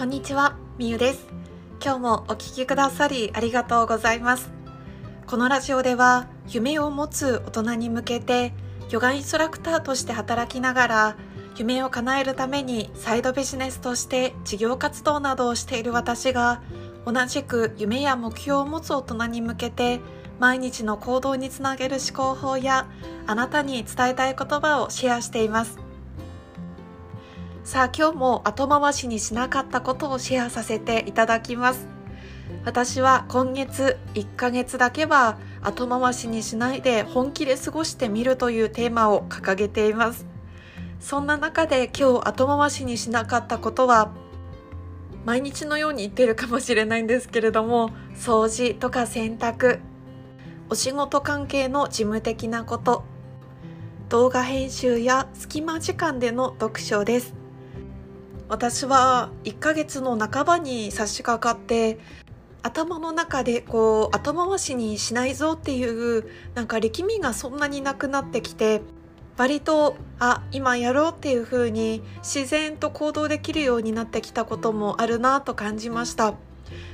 こんにちは、みゆです。今日もお聞きくださりありがとうございます。このラジオでは夢を持つ大人に向けてヨガインストラクターとして働きながら夢を叶えるためにサイドビジネスとして事業活動などをしている私が同じく夢や目標を持つ大人に向けて毎日の行動につなげる思考法やあなたに伝えたい言葉をシェアしていますさあ今日も後回しにしなかったことをシェアさせていただきます。私は今月1ヶ月だけは後回しにしないで本気で過ごしてみるというテーマを掲げています。そんな中で今日後回しにしなかったことは毎日のように言ってるかもしれないんですけれども掃除とか洗濯お仕事関係の事務的なこと動画編集や隙間時間での読書です。私は1ヶ月の半ばに差し掛かって頭の中でこう後回しにしないぞっていうなんか力みがそんなになくなってきて割とあ今やろうっていう風に自然と行動できるようになってきたこともあるなと感じました。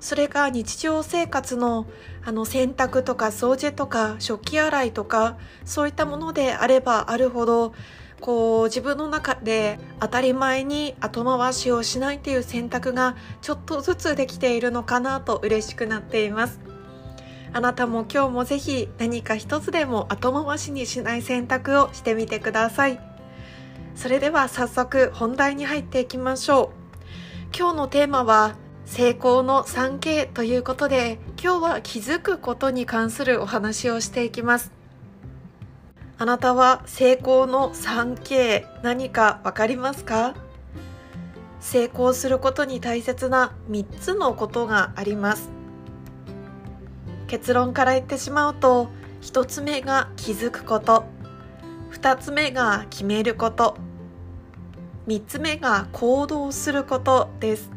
それが日常生活のあの洗濯とか掃除とか食器洗いとかそういったものであればあるほどこう自分の中で当たり前に後回しをしないという選択がちょっとずつできているのかなと嬉しくなっています。あなたも今日もぜひ何か一つでも後回しにしない選択をしてみてください。それでは早速本題に入っていきましょう。今日のテーマは成功の 3K ということで今日は気づくことに関するお話をしていきます。あなたは成功の 3K 何かわかりますか？成功することに大切な3つのことがあります。結論から言ってしまうと1つ目が気づくこと2つ目が決めること3つ目が行動することです。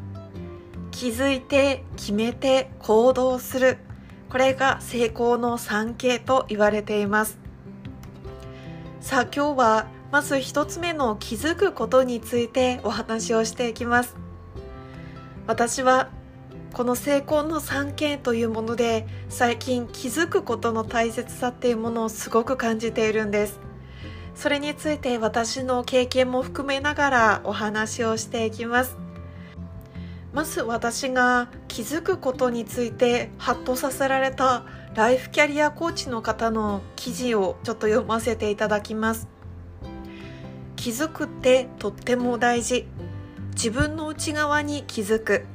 気づいて決めて行動する。これが成功の 3K と言われています。さあ今日はまず1つ目の気づくことについてお話をしていきます。私はこの成功の 3K というもので最近気づくことの大切さっていうものをすごく感じているんです。それについて私の経験も含めながらお話をしていきます。まず私が気づくことについてハッとさせられたライフキャリアコーチの方の記事をちょっと読ませていただきます。気づくってとっても大事。自分の内側に気づく。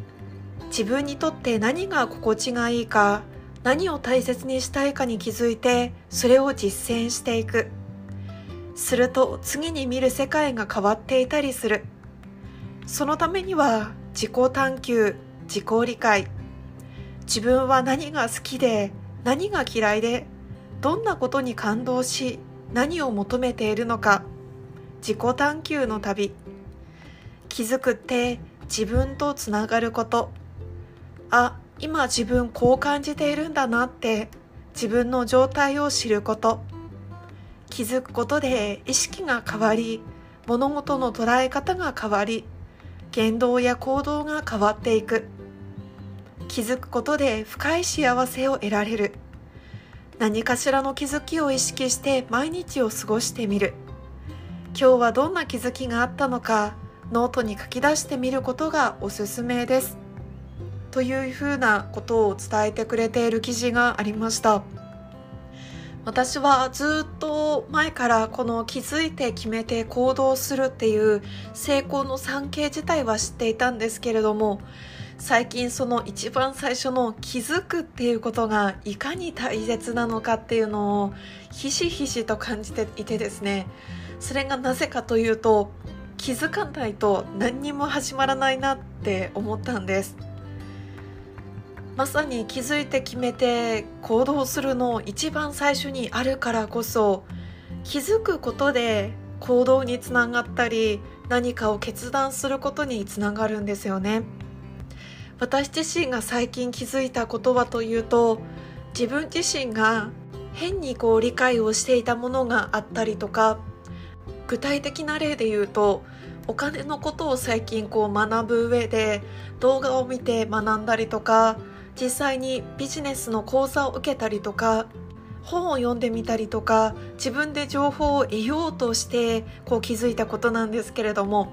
自分にとって何が心地がいいか何を大切にしたいかに気づいてそれを実践していく。すると次に見る世界が変わっていたりする。そのためには自己探求自己理解。自分は何が好きで何が嫌いでどんなことに感動し何を求めているのか。自己探求の旅。気づくって自分とつながること。あ今自分こう感じているんだなって自分の状態を知ること。気づくことで意識が変わり物事の捉え方が変わり。言動や行動が変わっていく。気づくことで深い幸せを得られる。何かしらの気づきを意識して毎日を過ごしてみる。今日はどんな気づきがあったのかノートに書き出してみることがおすすめです。というふうなことを伝えてくれている記事がありました。私はずっと前からこの気づいて決めて行動するっていう成功の産経自体は知っていたんですけれども最近その一番最初の気づくっていうことがいかに大切なのかっていうのをひしひしと感じていてですねそれがなぜかというと気づかないと何にも始まらないなって思ったんです。まさに気づいて決めて行動するの一番最初にあるからこそ気づくことで行動につながったり何かを決断することにつながるんですよね。私自身が最近気づいたことはというと自分自身が変にこう理解をしていたものがあったりとか具体的な例で言うとお金のことを最近こう学ぶ上で動画を見て学んだりとか実際にビジネスの講座を受けたりとか本を読んでみたりとか自分で情報を得ようとしてこう気づいたことなんですけれども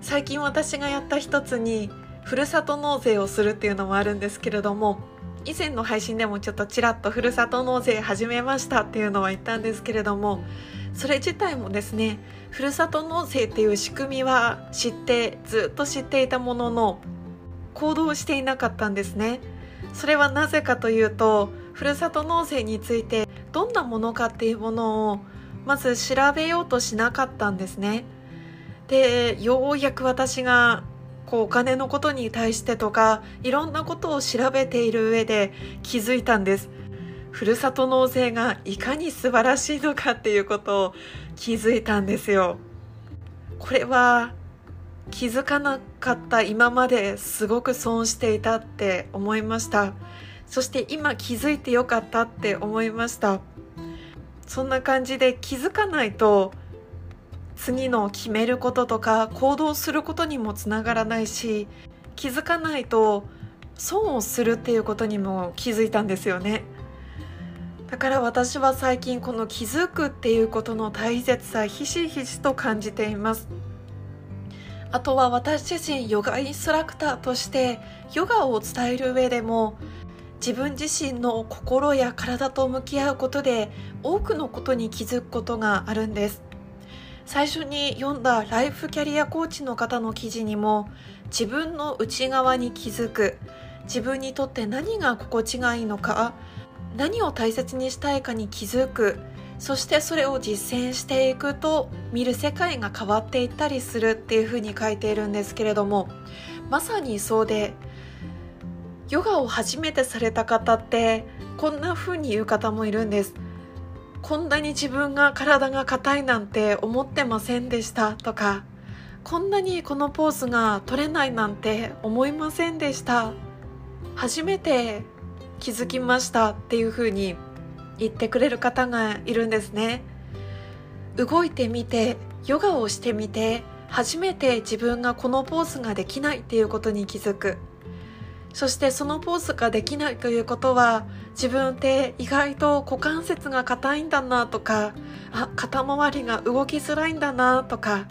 最近私がやった一つにふるさと納税をするっていうのもあるんですけれども以前の配信でもちょっとちらっとふるさと納税始めましたっていうのは言ったんですけれどもそれ自体もですねふるさと納税っていう仕組みは知ってずっと知っていたものの行動していなかったんですね。それはなぜかというとふるさと納税についてどんなものかっていうものをまず調べようとしなかったんですね。でようやく私がこうお金のことに対してとかいろんなことを調べている上で気づいたんです。ふるさと納税がいかに素晴らしいのかっていうことを気づいたんですよ。これは気づかなかった今まですごく損していたって思いました。そして今気づいてよかったって思いました。そんな感じで気づかないと次の決めることとか行動することにもつながらないし気づかないと損をするっていうことにも気づいたんですよね。だから私は最近この気づくっていうことの大切さひしひしと感じています。あとは私自身ヨガインストラクターとしてヨガを伝える上でも自分自身の心や体と向き合うことで多くのことに気づくことがあるんです。最初に読んだライフキャリアコーチの方の記事にも自分の内側に気づく自分にとって何が心地がいいのか何を大切にしたいかに気づくそしてそれを実践していくと見る世界が変わっていったりするっていうふうに書いているんですけれどもまさにそうでヨガを初めてされた方ってこんな風に言う方もいるんです。こんなに自分が体が硬いなんて思ってませんでしたとかこんなにこのポーズが取れないなんて思いませんでした。初めて気づきましたっていう風に言ってくれる方がいるんですね。動いてみてヨガをしてみて初めて自分がこのポーズができないっていうことに気づく。そしてそのポーズができないということは自分って意外と股関節が硬いんだなとかあ肩周りが動きづらいんだなとか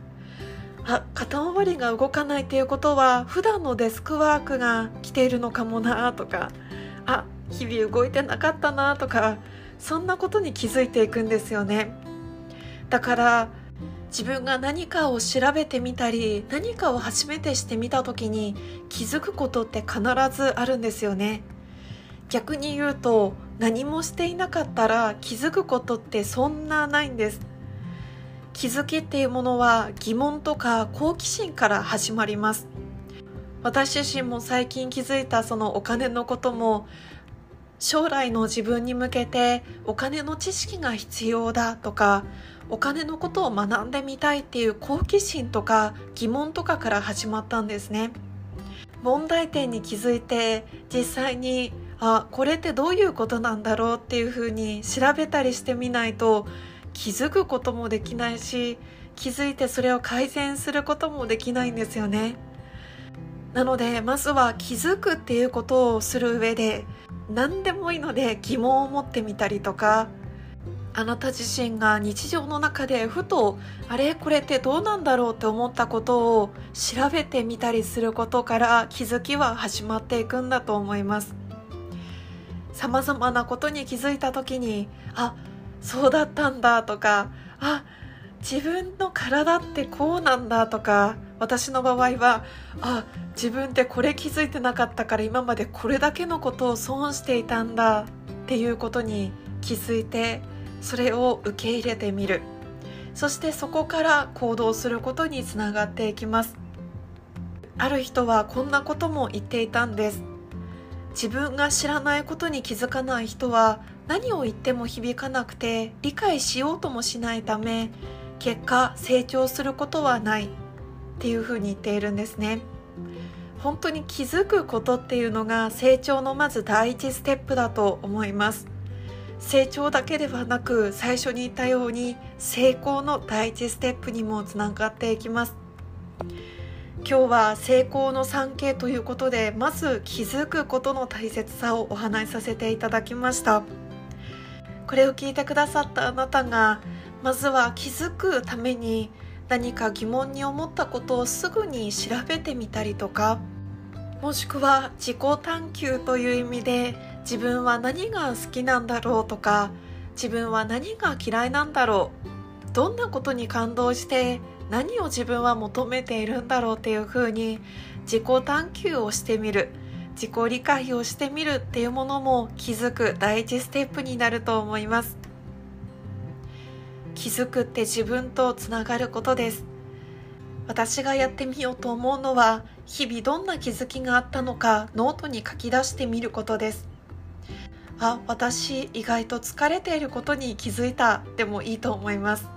あ肩周りが動かないっていうことは普段のデスクワークが来ているのかもなとかあ日々動いてなかったなとかそんなことに気づいていくんですよね。だから自分が何かを調べてみたり何かを初めてしてみた時に気づくことって必ずあるんですよね。逆に言うと何もしていなかったら気づくことってそんなないんです。気づきっていうものは疑問とか好奇心から始まります。私自身も最近気づいたそのお金のことも将来の自分に向けてお金の知識が必要だとかお金のことを学んでみたいっていう好奇心とか疑問とかから始まったんですね。問題点に気づいて実際にあこれってどういうことなんだろうっていうふうに調べたりしてみないと気づくこともできないし気づいてそれを改善することもできないんですよね。なのでまずは気づくっていうことをする上で何でもいいので疑問を持ってみたりとかあなた自身が日常の中でふとあれこれってどうなんだろうって思ったことを調べてみたりすることから気づきは始まっていくんだと思います。さまざまなことに気づいた時にあそうだったんだとかあ自分の体ってこうなんだとか私の場合はあ自分ってこれ気づいてなかったから今までこれだけのことを損していたんだっていうことに気づいてそれを受け入れてみる。そしてそこから行動することにつながっていきます。ある人はこんなことも言っていたんです。自分が知らないことに気づかない人は何を言っても響かなくて理解しようともしないため結果成長することはない。っていうふうに言っているんですね。本当に気づくことっていうのが成長のまず第一ステップだと思います。成長だけではなく最初に言ったように成功の第一ステップにもつながっていきます。今日は成功の 3K ということでまず気づくことの大切さをお話しさせていただきました。これを聞いてくださったあなたがまずは気づくために何か疑問に思ったことをすぐに調べてみたりとかもしくは自己探求という意味で自分は何が好きなんだろうとか自分は何が嫌いなんだろどんなことに感動して何を自分は求めているんだろうっていうふうに自己探求をしてみる自己理解をしてみるっていうものも気づく第一ステップになると思います。気づくって自分とつながることです。私がやってみようと思うのは日々どんな気づきがあったのかノートに書き出してみることです。あ私意外と疲れていることに気づいたでもいいと思います。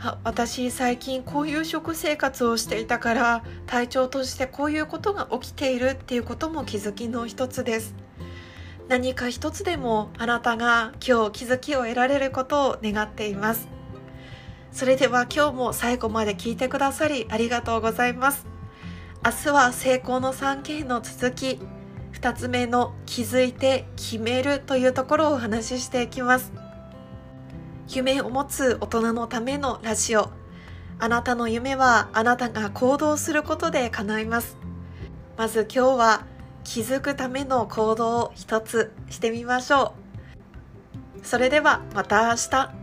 あ私最近こういう食生活をしていたから体調としてこういうことが起きているっていうことも気づきの一つです。何か一つでもあなたが今日気づきを得られることを願っています。それでは今日も最後まで聞いてくださりありがとうございます。明日は成功の 3K の続き2つ目の気づいて決めるというところをお話ししていきます。夢を持つ大人のためのラジオ。あなたの夢はあなたが行動することで叶います。まず今日は気づくための行動を一つしてみましょう。それではまた明日。